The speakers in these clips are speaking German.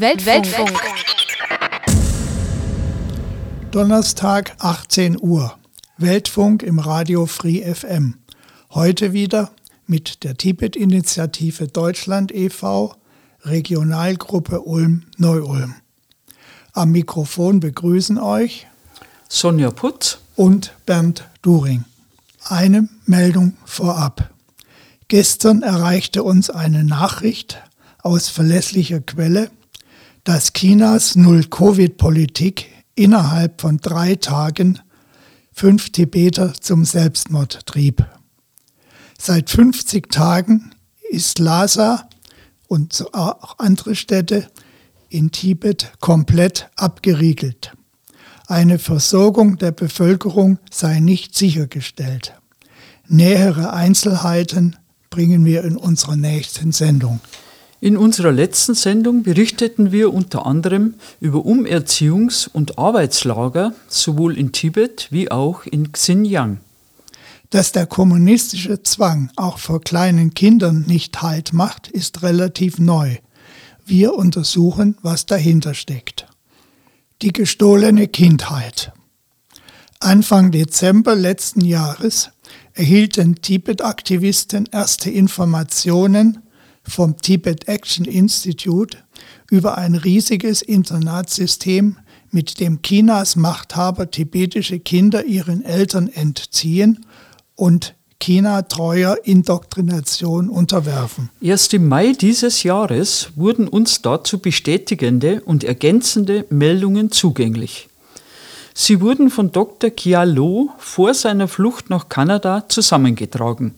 Weltfunk. Weltfunk. Donnerstag 18 Uhr. Weltfunk im Radio Free FM. Heute wieder mit der Tibet-Initiative Deutschland e.V., Regionalgruppe Ulm-Neu-Ulm. Am Mikrofon begrüßen euch Sonja Putz und Bernd During. Eine Meldung vorab. Gestern erreichte uns eine Nachricht aus verlässlicher Quelle, dass Chinas Null-Covid-Politik innerhalb von drei Tagen fünf Tibeter zum Selbstmord trieb. Seit 50 Tagen ist Lhasa und auch andere Städte in Tibet komplett abgeriegelt. Eine Versorgung der Bevölkerung sei nicht sichergestellt. Nähere Einzelheiten bringen wir in unserer nächsten Sendung. In unserer letzten Sendung berichteten wir unter anderem über Umerziehungs- und Arbeitslager sowohl in Tibet wie auch in Xinjiang. Dass der kommunistische Zwang auch vor kleinen Kindern nicht Halt macht, ist relativ neu. Wir untersuchen, was dahinter steckt. Die gestohlene Kindheit. Anfang Dezember letzten Jahres erhielten Tibet-Aktivisten erste Informationen vom Tibet Action Institute über ein riesiges Internatssystem, mit dem Chinas Machthaber tibetische Kinder ihren Eltern entziehen und China treuer Indoktrination unterwerfen. Erst im Mai dieses Jahres wurden uns dazu bestätigende und ergänzende Meldungen zugänglich. Sie wurden von Dr. Kia Lo vor seiner Flucht nach Kanada zusammengetragen.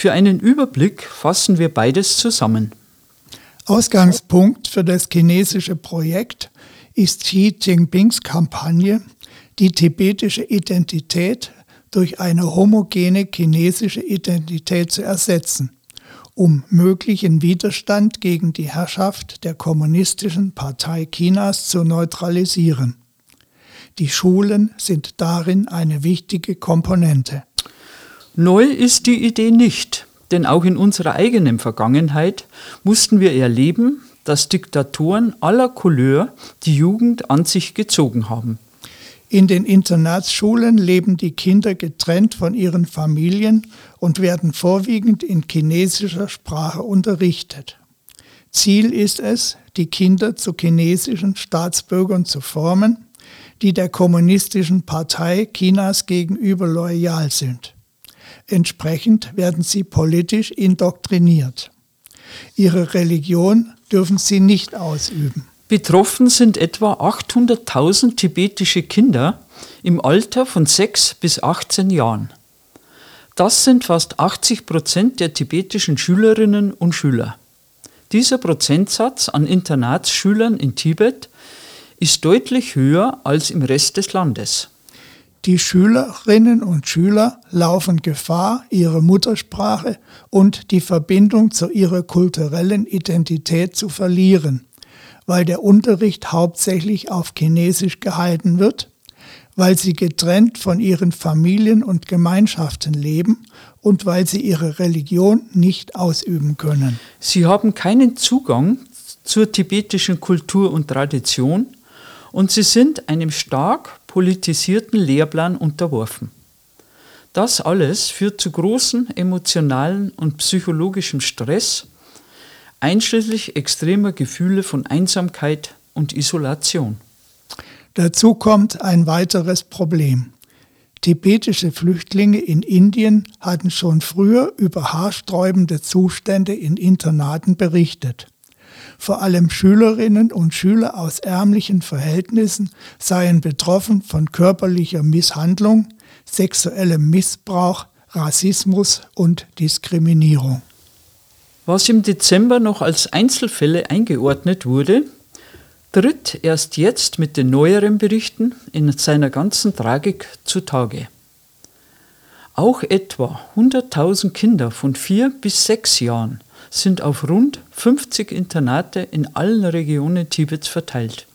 Für einen Überblick fassen wir beides zusammen. Ausgangspunkt für das chinesische Projekt ist Xi Jinpings Kampagne, die tibetische Identität durch eine homogene chinesische Identität zu ersetzen, um möglichen Widerstand gegen die Herrschaft der Kommunistischen Partei Chinas zu neutralisieren. Die Schulen sind darin eine wichtige Komponente. Neu ist die Idee nicht, denn auch in unserer eigenen Vergangenheit mussten wir erleben, dass Diktatoren aller Couleur die Jugend an sich gezogen haben. In den Internatsschulen leben die Kinder getrennt von ihren Familien und werden vorwiegend in chinesischer Sprache unterrichtet. Ziel ist es, die Kinder zu chinesischen Staatsbürgern zu formen, die der kommunistischen Partei Chinas gegenüber loyal sind. Entsprechend werden sie politisch indoktriniert. Ihre Religion dürfen sie nicht ausüben. Betroffen sind etwa 800.000 tibetische Kinder im Alter von 6 bis 18 Jahren. Das sind fast 80 Prozent der tibetischen Schülerinnen und Schüler. Dieser Prozentsatz an Internatsschülern in Tibet ist deutlich höher als im Rest des Landes. Die Schülerinnen und Schüler laufen Gefahr, ihre Muttersprache und die Verbindung zu ihrer kulturellen Identität zu verlieren weil der Unterricht hauptsächlich auf Chinesisch gehalten wird, weil sie getrennt von ihren Familien und Gemeinschaften leben und weil sie ihre Religion nicht ausüben können. Sie haben keinen Zugang zur tibetischen Kultur und Tradition und sie sind einem stark politisierten Lehrplan unterworfen. Das alles führt zu großen emotionalen und psychologischem Stress einschließlich extremer Gefühle von Einsamkeit und Isolation. Dazu kommt ein weiteres Problem. Tibetische Flüchtlinge in Indien hatten schon früher über haarsträubende Zustände in Internaten berichtet. Vor allem Schülerinnen und Schüler aus ärmlichen Verhältnissen seien betroffen von körperlicher Misshandlung, sexuellem Missbrauch, Rassismus und Diskriminierung. Was im Dezember noch als Einzelfälle eingeordnet wurde, tritt erst jetzt mit den neueren Berichten in seiner ganzen Tragik zutage. Auch etwa 100.000 Kinder von vier bis sechs Jahren sind auf rund 50 Internate in allen Regionen Tibets verteilt.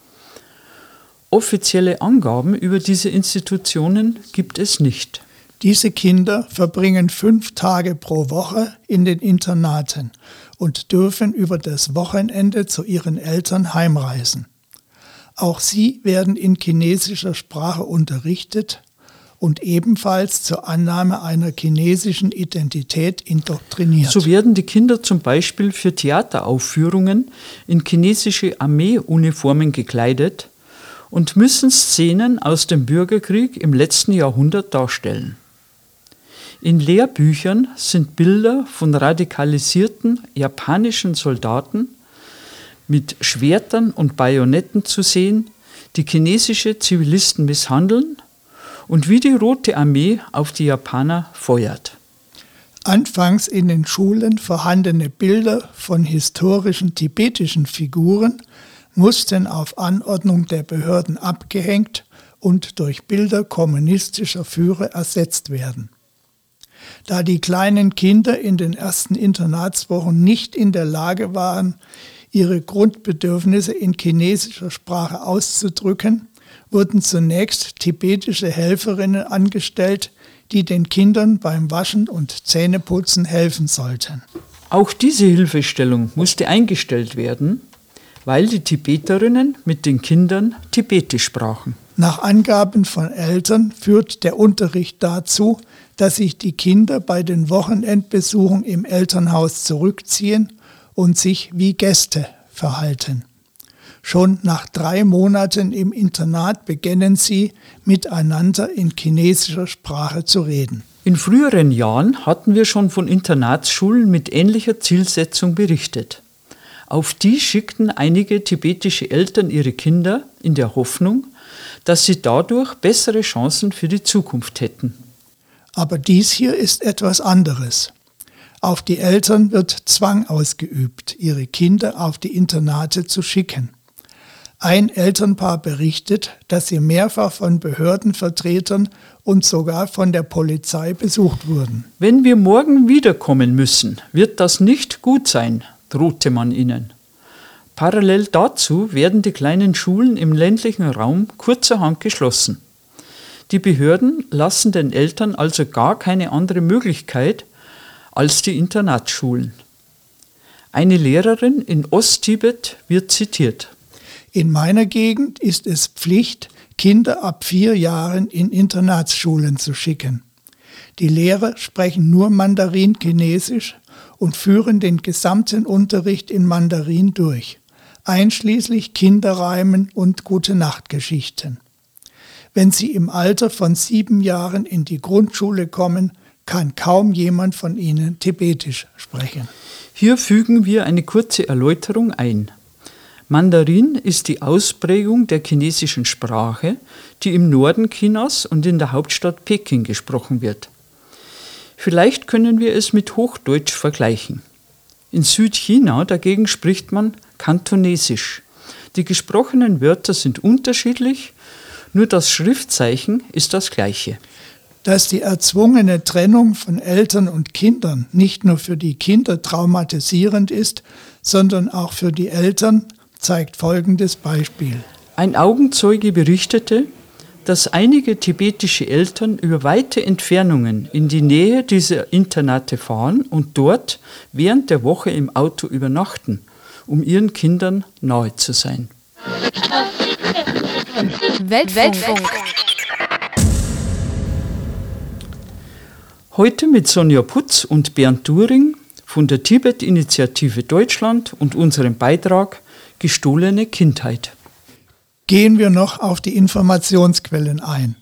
Offizielle Angaben über diese Institutionen gibt es nicht. Diese Kinder verbringen fünf Tage pro Woche in den Internaten und dürfen über das Wochenende zu ihren Eltern heimreisen. Auch sie werden in chinesischer Sprache unterrichtet und ebenfalls zur Annahme einer chinesischen Identität indoktriniert. So werden die Kinder zum Beispiel für Theateraufführungen in chinesische Armeeuniformen gekleidet und müssen Szenen aus dem Bürgerkrieg im letzten Jahrhundert darstellen. In Lehrbüchern sind Bilder von radikalisierten japanischen Soldaten mit Schwertern und Bajonetten zu sehen, die chinesische Zivilisten misshandeln und wie die Rote Armee auf die Japaner feuert. Anfangs in den Schulen vorhandene Bilder von historischen tibetischen Figuren mussten auf Anordnung der Behörden abgehängt und durch Bilder kommunistischer Führer ersetzt werden. Da die kleinen Kinder in den ersten Internatswochen nicht in der Lage waren, ihre Grundbedürfnisse in chinesischer Sprache auszudrücken, wurden zunächst tibetische Helferinnen angestellt, die den Kindern beim Waschen und Zähneputzen helfen sollten. Auch diese Hilfestellung musste eingestellt werden, weil die Tibeterinnen mit den Kindern Tibetisch sprachen. Nach Angaben von Eltern führt der Unterricht dazu, dass sich die Kinder bei den Wochenendbesuchen im Elternhaus zurückziehen und sich wie Gäste verhalten. Schon nach drei Monaten im Internat beginnen sie miteinander in chinesischer Sprache zu reden. In früheren Jahren hatten wir schon von Internatsschulen mit ähnlicher Zielsetzung berichtet. Auf die schickten einige tibetische Eltern ihre Kinder in der Hoffnung, dass sie dadurch bessere Chancen für die Zukunft hätten. Aber dies hier ist etwas anderes. Auf die Eltern wird Zwang ausgeübt, ihre Kinder auf die Internate zu schicken. Ein Elternpaar berichtet, dass sie mehrfach von Behördenvertretern und sogar von der Polizei besucht wurden. Wenn wir morgen wiederkommen müssen, wird das nicht gut sein, drohte man ihnen. Parallel dazu werden die kleinen Schulen im ländlichen Raum kurzerhand geschlossen. Die Behörden lassen den Eltern also gar keine andere Möglichkeit als die Internatsschulen. Eine Lehrerin in Osttibet wird zitiert. In meiner Gegend ist es Pflicht, Kinder ab vier Jahren in Internatsschulen zu schicken. Die Lehrer sprechen nur Mandarin-Chinesisch und führen den gesamten Unterricht in Mandarin durch, einschließlich Kinderreimen und Gute-Nacht-Geschichten. Wenn sie im Alter von sieben Jahren in die Grundschule kommen, kann kaum jemand von ihnen Tibetisch sprechen. Hier fügen wir eine kurze Erläuterung ein. Mandarin ist die Ausprägung der chinesischen Sprache, die im Norden Chinas und in der Hauptstadt Peking gesprochen wird. Vielleicht können wir es mit Hochdeutsch vergleichen. In Südchina dagegen spricht man Kantonesisch. Die gesprochenen Wörter sind unterschiedlich, nur das Schriftzeichen ist das gleiche. Dass die erzwungene Trennung von Eltern und Kindern nicht nur für die Kinder traumatisierend ist, sondern auch für die Eltern, zeigt folgendes Beispiel. Ein Augenzeuge berichtete, dass einige tibetische Eltern über weite Entfernungen in die Nähe dieser Internate fahren und dort während der Woche im Auto übernachten, um ihren Kindern nahe zu sein. Weltfunk. Weltfunk. Heute mit Sonja Putz und Bernd During von der Tibet-Initiative Deutschland und unserem Beitrag gestohlene Kindheit. Gehen wir noch auf die Informationsquellen ein.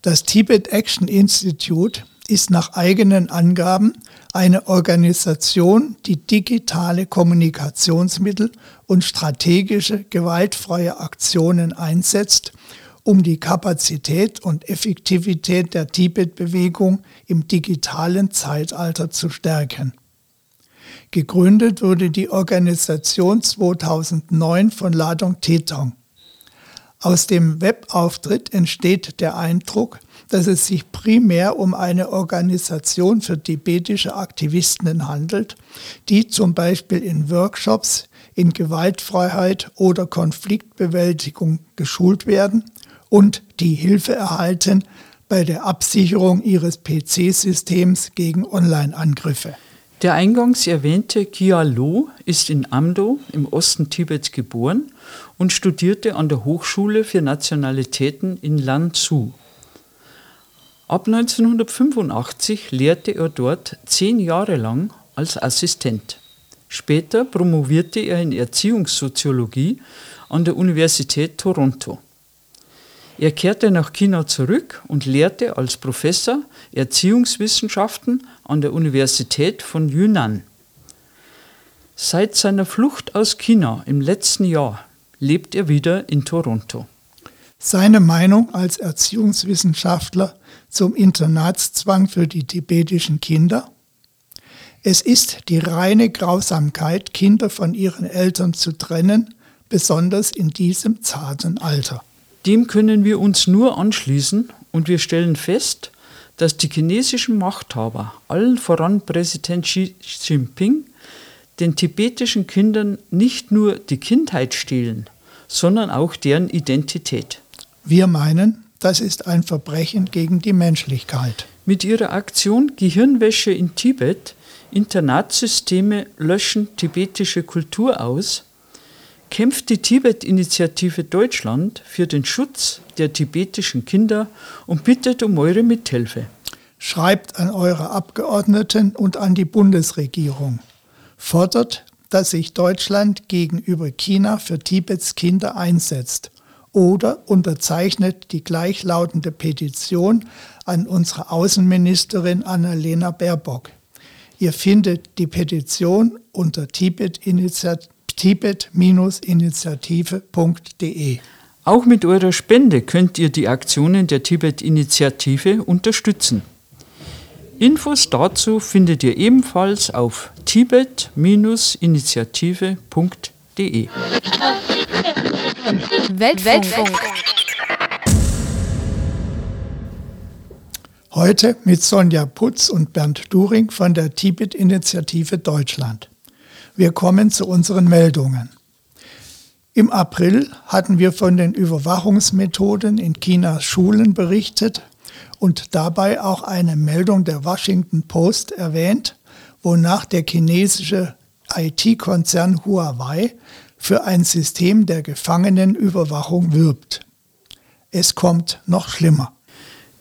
Das Tibet Action Institute ist nach eigenen Angaben eine Organisation, die digitale Kommunikationsmittel und strategische gewaltfreie Aktionen einsetzt, um die Kapazität und Effektivität der Tibet-Bewegung im digitalen Zeitalter zu stärken. Gegründet wurde die Organisation 2009 von Ladong Tetong. Aus dem Webauftritt entsteht der Eindruck, dass es sich primär um eine Organisation für tibetische Aktivisten handelt, die zum Beispiel in Workshops in Gewaltfreiheit oder Konfliktbewältigung geschult werden und die Hilfe erhalten bei der Absicherung ihres PC-Systems gegen Online-Angriffe. Der eingangs erwähnte Kia Lo ist in Amdo im Osten Tibets geboren und studierte an der Hochschule für Nationalitäten in Lanzhou. Ab 1985 lehrte er dort zehn Jahre lang als Assistent. Später promovierte er in Erziehungssoziologie an der Universität Toronto. Er kehrte nach China zurück und lehrte als Professor Erziehungswissenschaften an der Universität von Yunnan. Seit seiner Flucht aus China im letzten Jahr lebt er wieder in Toronto. Seine Meinung als Erziehungswissenschaftler zum Internatszwang für die tibetischen Kinder? Es ist die reine Grausamkeit, Kinder von ihren Eltern zu trennen, besonders in diesem zarten Alter. Dem können wir uns nur anschließen und wir stellen fest, dass die chinesischen Machthaber, allen voran Präsident Xi Jinping, den tibetischen Kindern nicht nur die Kindheit stehlen, sondern auch deren Identität. Wir meinen, das ist ein Verbrechen gegen die Menschlichkeit. Mit ihrer Aktion Gehirnwäsche in Tibet, Internatssysteme löschen tibetische Kultur aus, kämpft die Tibet-Initiative Deutschland für den Schutz der tibetischen Kinder und bittet um eure Mithilfe. Schreibt an eure Abgeordneten und an die Bundesregierung. Fordert, dass sich Deutschland gegenüber China für Tibets Kinder einsetzt oder unterzeichnet die gleichlautende Petition an unsere Außenministerin Annalena Baerbock. Ihr findet die Petition unter Tibet-Initiative tibet-initiative.de. Auch mit eurer Spende könnt ihr die Aktionen der Tibet-Initiative unterstützen. Infos dazu findet ihr ebenfalls auf tibet-initiative.de. Weltfunk. Weltfunk. Heute mit Sonja Putz und Bernd During von der Tibet-Initiative Deutschland. Wir kommen zu unseren Meldungen. Im April hatten wir von den Überwachungsmethoden in Chinas Schulen berichtet und dabei auch eine Meldung der Washington Post erwähnt, wonach der chinesische IT-Konzern Huawei für ein System der Gefangenenüberwachung wirbt. Es kommt noch schlimmer.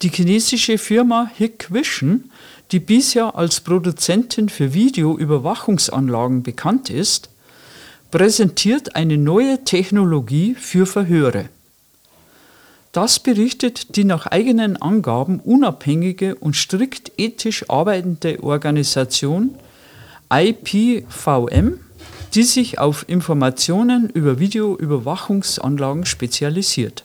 Die chinesische Firma Hikvision die bisher als Produzentin für Videoüberwachungsanlagen bekannt ist, präsentiert eine neue Technologie für Verhöre. Das berichtet die nach eigenen Angaben unabhängige und strikt ethisch arbeitende Organisation IPVM, die sich auf Informationen über Videoüberwachungsanlagen spezialisiert.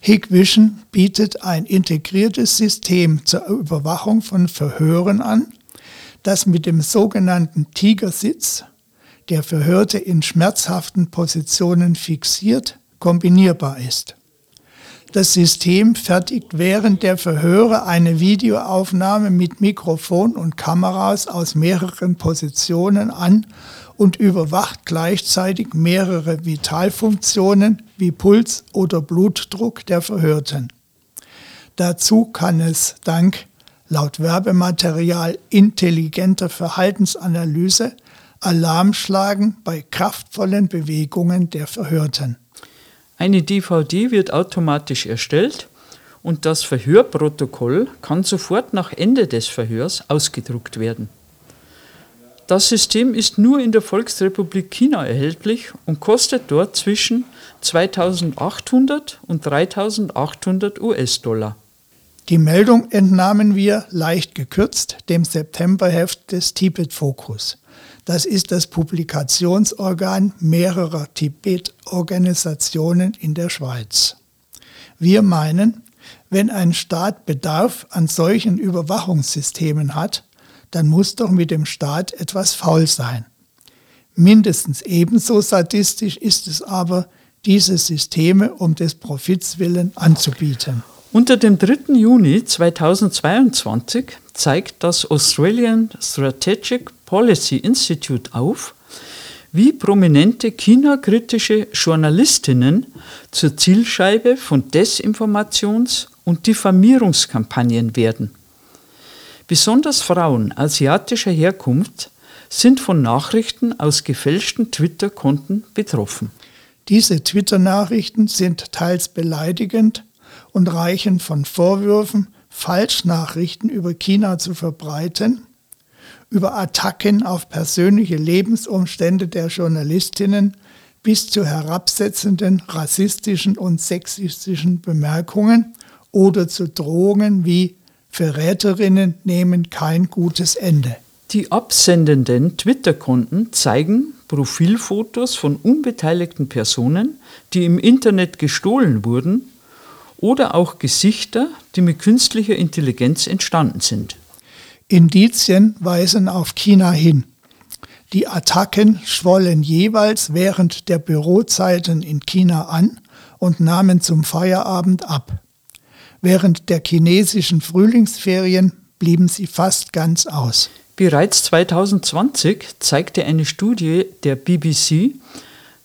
Hikvision bietet ein integriertes System zur Überwachung von Verhören an, das mit dem sogenannten Tigersitz, der Verhörte in schmerzhaften Positionen fixiert, kombinierbar ist. Das System fertigt während der Verhöre eine Videoaufnahme mit Mikrofon und Kameras aus mehreren Positionen an und überwacht gleichzeitig mehrere Vitalfunktionen wie Puls oder Blutdruck der Verhörten. Dazu kann es dank laut Werbematerial intelligenter Verhaltensanalyse Alarm schlagen bei kraftvollen Bewegungen der Verhörten. Eine DVD wird automatisch erstellt und das Verhörprotokoll kann sofort nach Ende des Verhörs ausgedruckt werden. Das System ist nur in der Volksrepublik China erhältlich und kostet dort zwischen 2800 und 3800 US-Dollar. Die Meldung entnahmen wir leicht gekürzt dem Septemberheft des Tibet Focus. Das ist das Publikationsorgan mehrerer Tibet-Organisationen in der Schweiz. Wir meinen, wenn ein Staat Bedarf an solchen Überwachungssystemen hat, dann muss doch mit dem Staat etwas faul sein. Mindestens ebenso sadistisch ist es aber, diese Systeme um des Profits willen anzubieten. Unter dem 3. Juni 2022 zeigt das Australian Strategic Policy Institute auf, wie prominente China-kritische Journalistinnen zur Zielscheibe von Desinformations- und Diffamierungskampagnen werden. Besonders Frauen asiatischer Herkunft sind von Nachrichten aus gefälschten Twitter-Konten betroffen. Diese Twitter-Nachrichten sind teils beleidigend und reichen von Vorwürfen, Falschnachrichten über China zu verbreiten, über Attacken auf persönliche Lebensumstände der Journalistinnen bis zu herabsetzenden rassistischen und sexistischen Bemerkungen oder zu Drohungen wie Verräterinnen nehmen kein gutes Ende. Die absendenden Twitter-Konten zeigen Profilfotos von unbeteiligten Personen, die im Internet gestohlen wurden, oder auch Gesichter, die mit künstlicher Intelligenz entstanden sind. Indizien weisen auf China hin. Die Attacken schwollen jeweils während der Bürozeiten in China an und nahmen zum Feierabend ab. Während der chinesischen Frühlingsferien blieben sie fast ganz aus. Bereits 2020 zeigte eine Studie der BBC,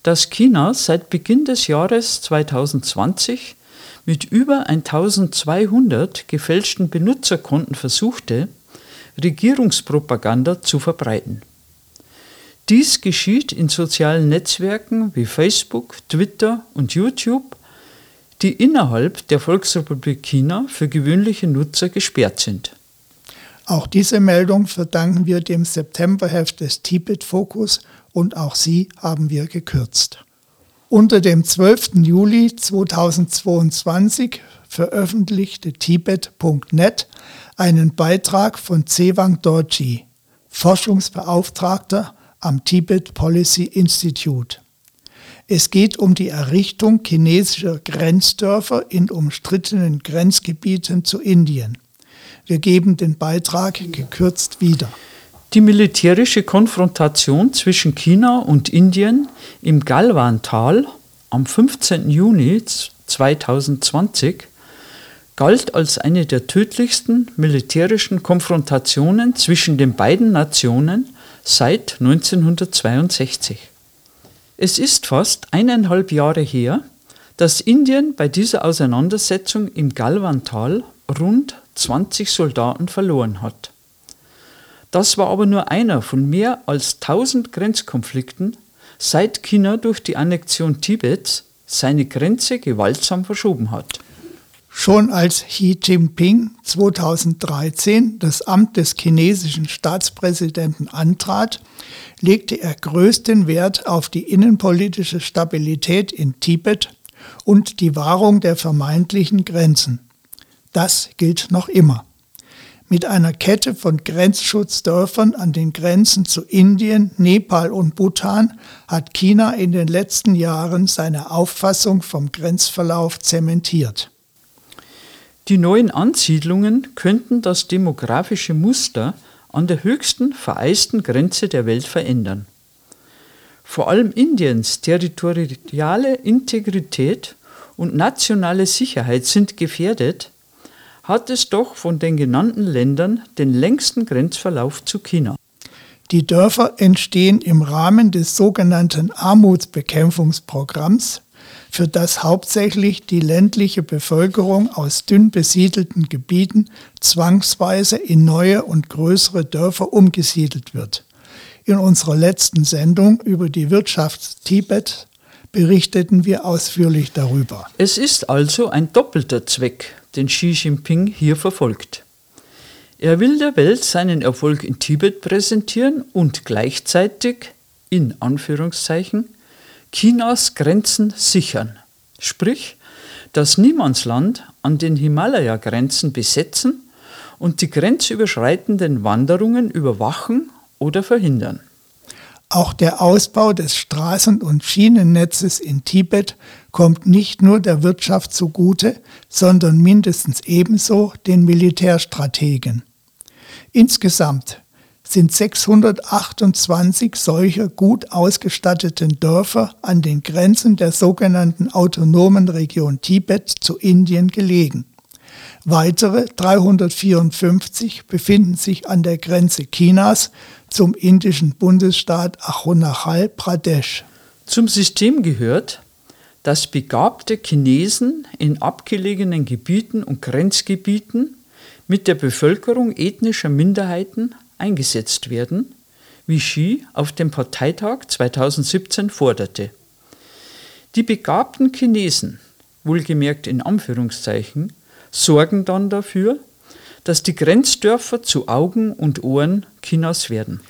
dass China seit Beginn des Jahres 2020 mit über 1200 gefälschten Benutzerkonten versuchte, Regierungspropaganda zu verbreiten. Dies geschieht in sozialen Netzwerken wie Facebook, Twitter und YouTube, die innerhalb der Volksrepublik China für gewöhnliche Nutzer gesperrt sind. Auch diese Meldung verdanken wir dem Septemberheft des Tibet-Fokus und auch sie haben wir gekürzt. Unter dem 12. Juli 2022 veröffentlichte Tibet.net einen Beitrag von Zewang Dorji, Forschungsbeauftragter am Tibet Policy Institute. Es geht um die Errichtung chinesischer Grenzdörfer in umstrittenen Grenzgebieten zu Indien. Wir geben den Beitrag gekürzt wieder. Die militärische Konfrontation zwischen China und Indien im Galwan-Tal am 15. Juni 2020 galt als eine der tödlichsten militärischen Konfrontationen zwischen den beiden Nationen seit 1962. Es ist fast eineinhalb Jahre her, dass Indien bei dieser Auseinandersetzung im Galwan-Tal rund 20 Soldaten verloren hat. Das war aber nur einer von mehr als 1000 Grenzkonflikten, seit China durch die Annexion Tibets seine Grenze gewaltsam verschoben hat. Schon als Xi Jinping 2013 das Amt des chinesischen Staatspräsidenten antrat, legte er größten Wert auf die innenpolitische Stabilität in Tibet und die Wahrung der vermeintlichen Grenzen. Das gilt noch immer. Mit einer Kette von Grenzschutzdörfern an den Grenzen zu Indien, Nepal und Bhutan hat China in den letzten Jahren seine Auffassung vom Grenzverlauf zementiert. Die neuen Ansiedlungen könnten das demografische Muster an der höchsten vereisten Grenze der Welt verändern. Vor allem Indiens territoriale Integrität und nationale Sicherheit sind gefährdet, hat es doch von den genannten Ländern den längsten Grenzverlauf zu China. Die Dörfer entstehen im Rahmen des sogenannten Armutsbekämpfungsprogramms, für das hauptsächlich die ländliche Bevölkerung aus dünn besiedelten Gebieten zwangsweise in neue und größere Dörfer umgesiedelt wird. In unserer letzten Sendung über die Wirtschaft Tibet berichteten wir ausführlich darüber. Es ist also ein doppelter Zweck, den Xi Jinping hier verfolgt. Er will der Welt seinen Erfolg in Tibet präsentieren und gleichzeitig, in Anführungszeichen, Chinas Grenzen sichern, sprich das Niemandsland an den Himalaya-Grenzen besetzen und die grenzüberschreitenden Wanderungen überwachen oder verhindern. Auch der Ausbau des Straßen- und Schienennetzes in Tibet kommt nicht nur der Wirtschaft zugute, sondern mindestens ebenso den Militärstrategen. Insgesamt sind 628 solcher gut ausgestatteten Dörfer an den Grenzen der sogenannten autonomen Region Tibet zu Indien gelegen. Weitere 354 befinden sich an der Grenze Chinas zum indischen Bundesstaat Arunachal Pradesh. Zum System gehört, dass begabte Chinesen in abgelegenen Gebieten und Grenzgebieten mit der Bevölkerung ethnischer Minderheiten eingesetzt werden, wie Xi auf dem Parteitag 2017 forderte. Die begabten Chinesen, wohlgemerkt in Anführungszeichen, sorgen dann dafür, dass die Grenzdörfer zu Augen und Ohren Chinas werden.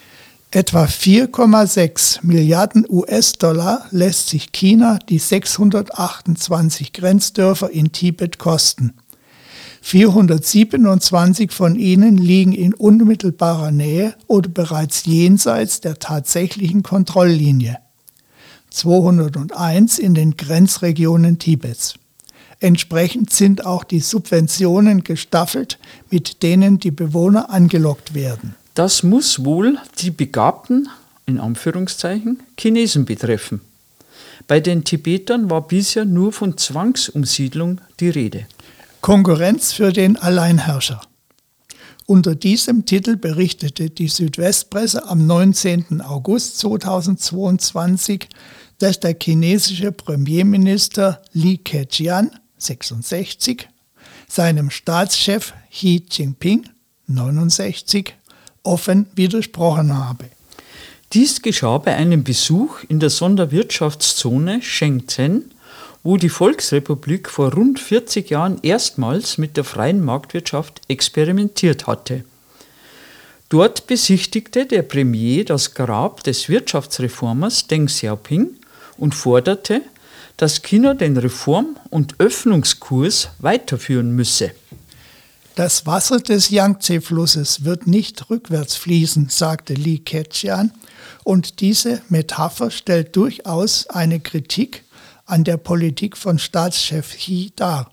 Etwa 4,6 Milliarden US-Dollar lässt sich China die 628 Grenzdörfer in Tibet kosten. 427 von ihnen liegen in unmittelbarer Nähe oder bereits jenseits der tatsächlichen Kontrolllinie. 201 in den Grenzregionen Tibets. Entsprechend sind auch die Subventionen gestaffelt, mit denen die Bewohner angelockt werden. Das muss wohl die begabten, in Anführungszeichen, Chinesen betreffen. Bei den Tibetern war bisher nur von Zwangsumsiedlung die Rede. Konkurrenz für den Alleinherrscher. Unter diesem Titel berichtete die Südwestpresse am 19. August 2022, dass der chinesische Premierminister Li Keqian 66 seinem Staatschef Xi Jinping 69 offen widersprochen habe. Dies geschah bei einem Besuch in der Sonderwirtschaftszone Shenzhen wo die Volksrepublik vor rund 40 Jahren erstmals mit der freien Marktwirtschaft experimentiert hatte. Dort besichtigte der Premier das Grab des Wirtschaftsreformers Deng Xiaoping und forderte, dass China den Reform- und Öffnungskurs weiterführen müsse. Das Wasser des Yangtze-Flusses wird nicht rückwärts fließen, sagte Li Keqian, und diese Metapher stellt durchaus eine Kritik an der Politik von Staatschef Xi dar.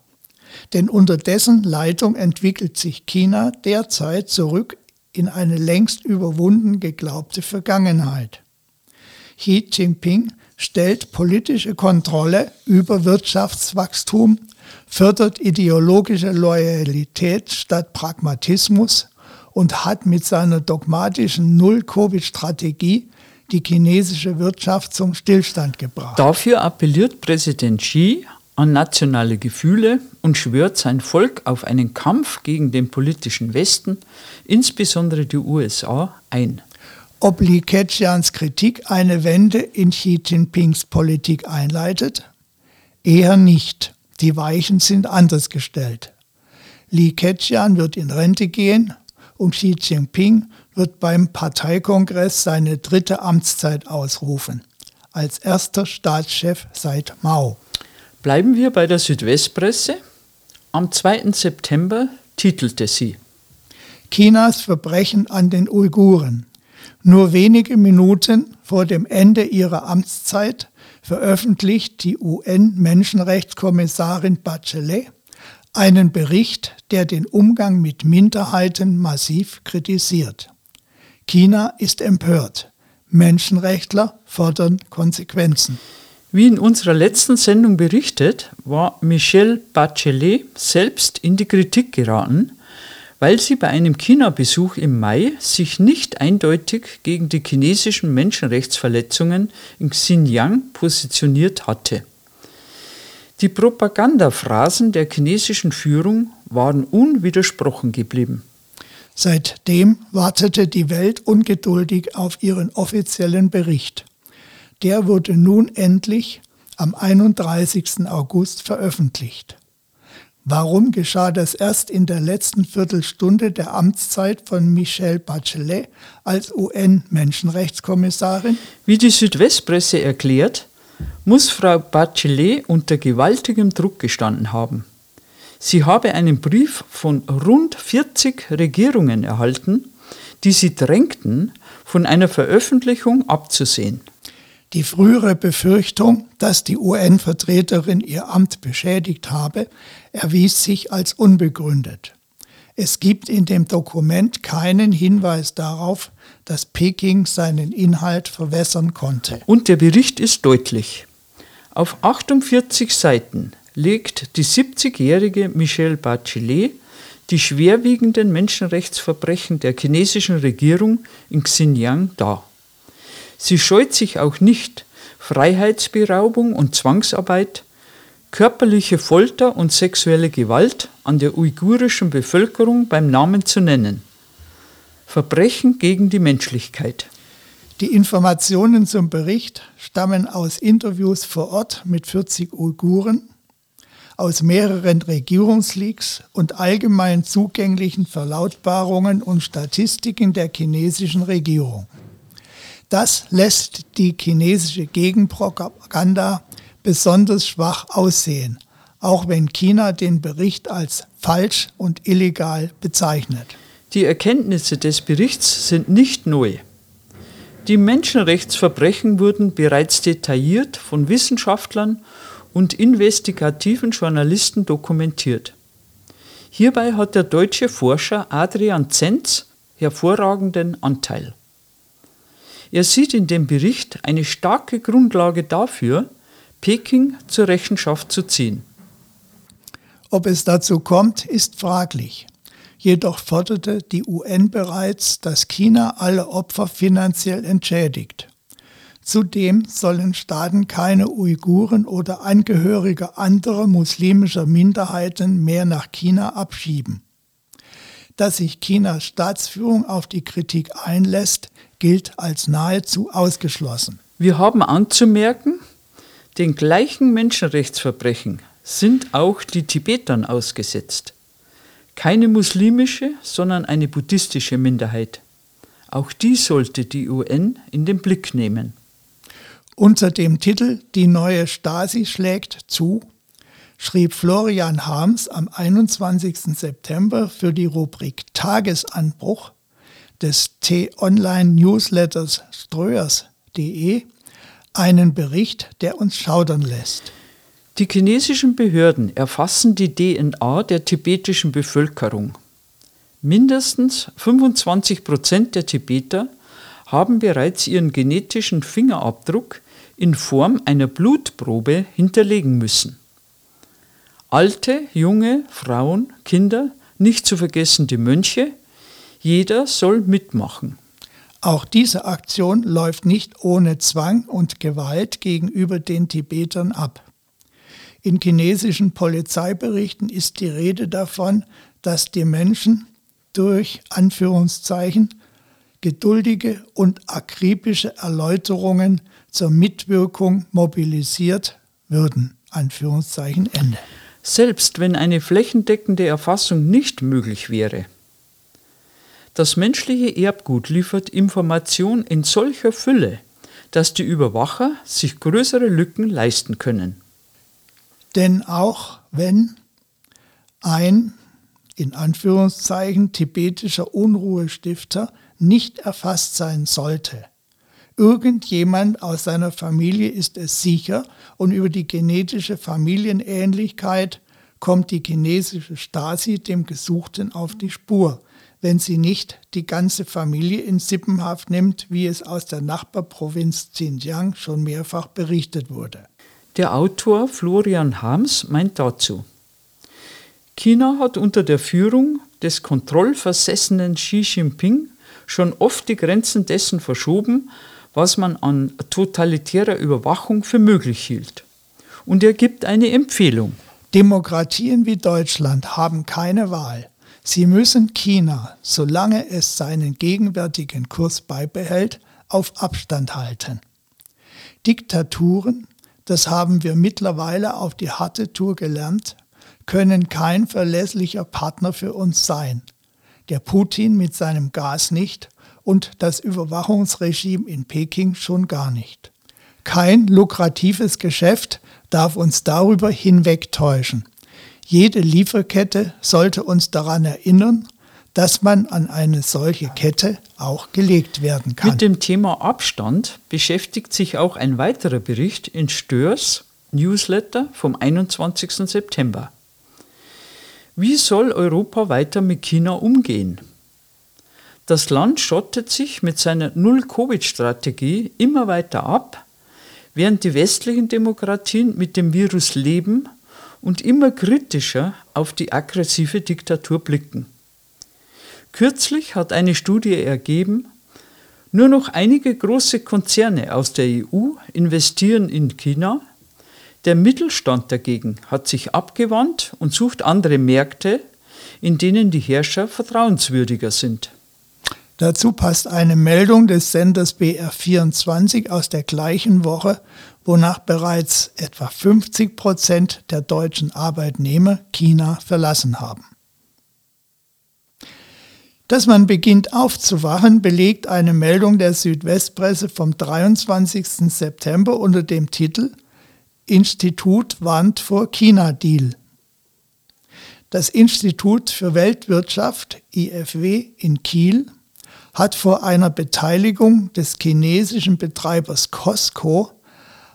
Denn unter dessen Leitung entwickelt sich China derzeit zurück in eine längst überwunden geglaubte Vergangenheit. Xi Jinping stellt politische Kontrolle über Wirtschaftswachstum, fördert ideologische Loyalität statt Pragmatismus und hat mit seiner dogmatischen Null-Covid-Strategie die chinesische Wirtschaft zum Stillstand gebracht. Dafür appelliert Präsident Xi an nationale Gefühle und schwört sein Volk auf einen Kampf gegen den politischen Westen, insbesondere die USA, ein. Ob Li Keqians Kritik eine Wende in Xi Jinpings Politik einleitet? Eher nicht. Die Weichen sind anders gestellt. Li Keqian wird in Rente gehen und Xi Jinping wird beim Parteikongress seine dritte Amtszeit ausrufen, als erster Staatschef seit Mao. Bleiben wir bei der Südwestpresse. Am 2. September titelte sie Chinas Verbrechen an den Uiguren. Nur wenige Minuten vor dem Ende ihrer Amtszeit veröffentlicht die UN-Menschenrechtskommissarin Bachelet einen Bericht, der den Umgang mit Minderheiten massiv kritisiert. China ist empört. Menschenrechtler fordern Konsequenzen. Wie in unserer letzten Sendung berichtet, war Michelle Bachelet selbst in die Kritik geraten, weil sie bei einem China-Besuch im Mai sich nicht eindeutig gegen die chinesischen Menschenrechtsverletzungen in Xinjiang positioniert hatte. Die Propagandaphrasen der chinesischen Führung waren unwidersprochen geblieben. Seitdem wartete die Welt ungeduldig auf ihren offiziellen Bericht. Der wurde nun endlich am 31. August veröffentlicht. Warum geschah das erst in der letzten Viertelstunde der Amtszeit von Michelle Bachelet als UN-Menschenrechtskommissarin? Wie die Südwestpresse erklärt, muss Frau Bachelet unter gewaltigem Druck gestanden haben. Sie habe einen Brief von rund 40 Regierungen erhalten, die sie drängten, von einer Veröffentlichung abzusehen. Die frühere Befürchtung, dass die UN-Vertreterin ihr Amt beschädigt habe, erwies sich als unbegründet. Es gibt in dem Dokument keinen Hinweis darauf, dass Peking seinen Inhalt verwässern konnte. Und der Bericht ist deutlich. Auf 48 Seiten legt die 70-jährige Michelle Bachelet die schwerwiegenden Menschenrechtsverbrechen der chinesischen Regierung in Xinjiang dar. Sie scheut sich auch nicht, Freiheitsberaubung und Zwangsarbeit, körperliche Folter und sexuelle Gewalt an der uigurischen Bevölkerung beim Namen zu nennen. Verbrechen gegen die Menschlichkeit. Die Informationen zum Bericht stammen aus Interviews vor Ort mit 40 Uiguren, aus mehreren Regierungsleaks und allgemein zugänglichen Verlautbarungen und Statistiken der chinesischen Regierung. Das lässt die chinesische Gegenpropaganda besonders schwach aussehen, auch wenn China den Bericht als falsch und illegal bezeichnet. Die Erkenntnisse des Berichts sind nicht neu. Die Menschenrechtsverbrechen wurden bereits detailliert von Wissenschaftlern und investigativen Journalisten dokumentiert. Hierbei hat der deutsche Forscher Adrian Zenz hervorragenden Anteil. Er sieht in dem Bericht eine starke Grundlage dafür, Peking zur Rechenschaft zu ziehen. Ob es dazu kommt, ist fraglich. Jedoch forderte die UN bereits, dass China alle Opfer finanziell entschädigt. Zudem sollen Staaten keine Uiguren oder Angehörige anderer muslimischer Minderheiten mehr nach China abschieben. Dass sich Chinas Staatsführung auf die Kritik einlässt, gilt als nahezu ausgeschlossen. Wir haben anzumerken, den gleichen Menschenrechtsverbrechen sind auch die Tibetern ausgesetzt. Keine muslimische, sondern eine buddhistische Minderheit. Auch die sollte die UN in den Blick nehmen. Unter dem Titel Die neue Stasi schlägt zu schrieb Florian Harms am 21. September für die Rubrik Tagesanbruch des T-Online-Newsletters ströers.de einen Bericht, der uns schaudern lässt. Die chinesischen Behörden erfassen die DNA der tibetischen Bevölkerung. Mindestens 25 Prozent der Tibeter haben bereits ihren genetischen Fingerabdruck in Form einer Blutprobe hinterlegen müssen. Alte, junge, Frauen, Kinder, nicht zu vergessen die Mönche, jeder soll mitmachen. Auch diese Aktion läuft nicht ohne Zwang und Gewalt gegenüber den Tibetern ab. In chinesischen Polizeiberichten ist die Rede davon, dass die Menschen durch Anführungszeichen geduldige und akribische Erläuterungen zur Mitwirkung mobilisiert würden. Anführungszeichen Ende. Selbst wenn eine flächendeckende Erfassung nicht möglich wäre, das menschliche Erbgut liefert Information in solcher Fülle, dass die Überwacher sich größere Lücken leisten können. Denn auch wenn ein in Anführungszeichen tibetischer Unruhestifter nicht erfasst sein sollte, irgendjemand aus seiner Familie ist es sicher und über die genetische Familienähnlichkeit kommt die chinesische Stasi dem Gesuchten auf die Spur wenn sie nicht die ganze Familie in Sippenhaft nimmt, wie es aus der Nachbarprovinz Xinjiang schon mehrfach berichtet wurde. Der Autor Florian Harms meint dazu, China hat unter der Führung des kontrollversessenen Xi Jinping schon oft die Grenzen dessen verschoben, was man an totalitärer Überwachung für möglich hielt. Und er gibt eine Empfehlung. Demokratien wie Deutschland haben keine Wahl. Sie müssen China, solange es seinen gegenwärtigen Kurs beibehält, auf Abstand halten. Diktaturen, das haben wir mittlerweile auf die harte Tour gelernt, können kein verlässlicher Partner für uns sein. Der Putin mit seinem Gas nicht und das Überwachungsregime in Peking schon gar nicht. Kein lukratives Geschäft darf uns darüber hinwegtäuschen. Jede Lieferkette sollte uns daran erinnern, dass man an eine solche Kette auch gelegt werden kann. Mit dem Thema Abstand beschäftigt sich auch ein weiterer Bericht in Störs Newsletter vom 21. September. Wie soll Europa weiter mit China umgehen? Das Land schottet sich mit seiner Null-Covid-Strategie immer weiter ab, während die westlichen Demokratien mit dem Virus leben und immer kritischer auf die aggressive Diktatur blicken. Kürzlich hat eine Studie ergeben, nur noch einige große Konzerne aus der EU investieren in China, Der Mittelstand dagegen hat sich abgewandt und sucht andere Märkte, in denen die Herrscher vertrauenswürdiger sind. Dazu passt eine Meldung des Senders BR24 aus der gleichen Woche, wonach bereits etwa 50 Prozent der deutschen Arbeitnehmer China verlassen haben. Dass man beginnt aufzuwachen, belegt eine Meldung der Südwestpresse vom 23. September unter dem Titel Institut warnt vor China-Deal. Das Institut für Weltwirtschaft IFW in Kiel hat vor einer Beteiligung des chinesischen Betreibers Costco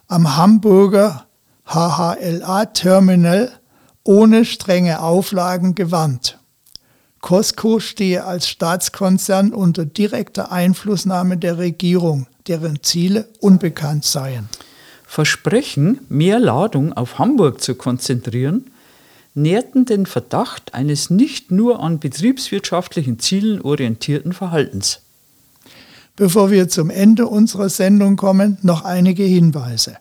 am Hamburger HHLA-Terminal ohne strenge Auflagen gewarnt. Costco stehe als Staatskonzern unter direkter Einflussnahme der Regierung, deren Ziele unbekannt seien. Versprechen, mehr Ladung auf Hamburg zu konzentrieren, nährten den Verdacht eines nicht nur an betriebswirtschaftlichen Zielen orientierten Verhaltens. Bevor wir zum Ende unserer Sendung kommen, noch einige Hinweise.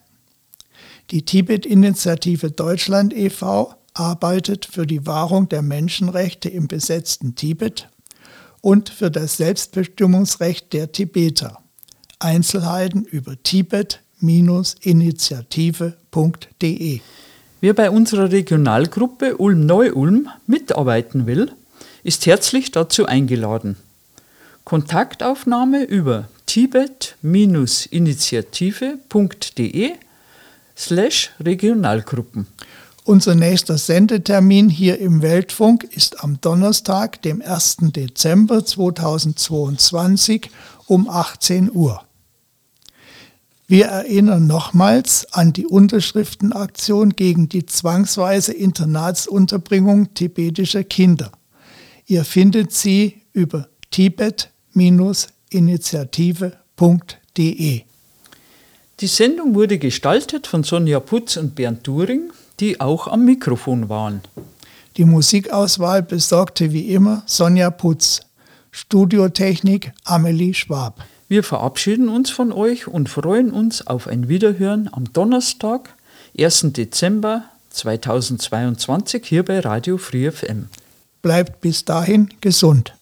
Die Tibet-Initiative Deutschland e.V. arbeitet für die Wahrung der Menschenrechte im besetzten Tibet und für das Selbstbestimmungsrecht der Tibeter. Einzelheiten über Tibet initiative.de. Wer bei unserer Regionalgruppe Ulm-Neu-Ulm mitarbeiten will, ist herzlich dazu eingeladen. Kontaktaufnahme über tibet-initiative.de slash Regionalgruppen. Unser nächster Sendetermin hier im Weltfunk ist am Donnerstag, dem 1. Dezember 2022 um 18 Uhr. Wir erinnern nochmals an die Unterschriftenaktion gegen die zwangsweise Internatsunterbringung tibetischer Kinder. Ihr findet sie über tibet-initiative.de. Die Sendung wurde gestaltet von Sonja Putz und Bernd During, die auch am Mikrofon waren. Die Musikauswahl besorgte wie immer Sonja Putz. Studiotechnik Amelie Schwab. Wir verabschieden uns von euch und freuen uns auf ein Wiederhören am Donnerstag, 1. Dezember 2022 hier bei Radio Free FM. Bleibt bis dahin gesund.